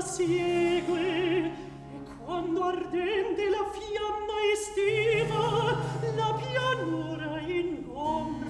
la siegue e quando ardente la fiamma estiva la pianura in ombra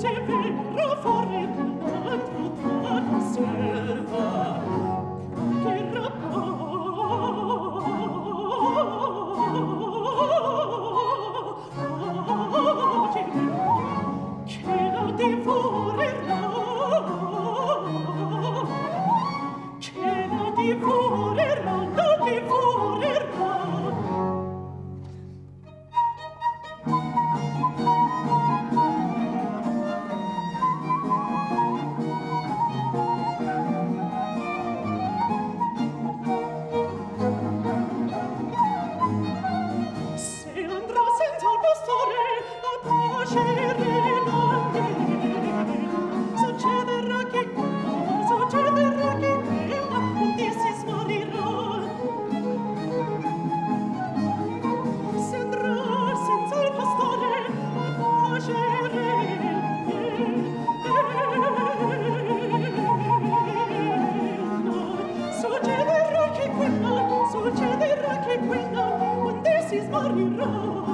se vero morirò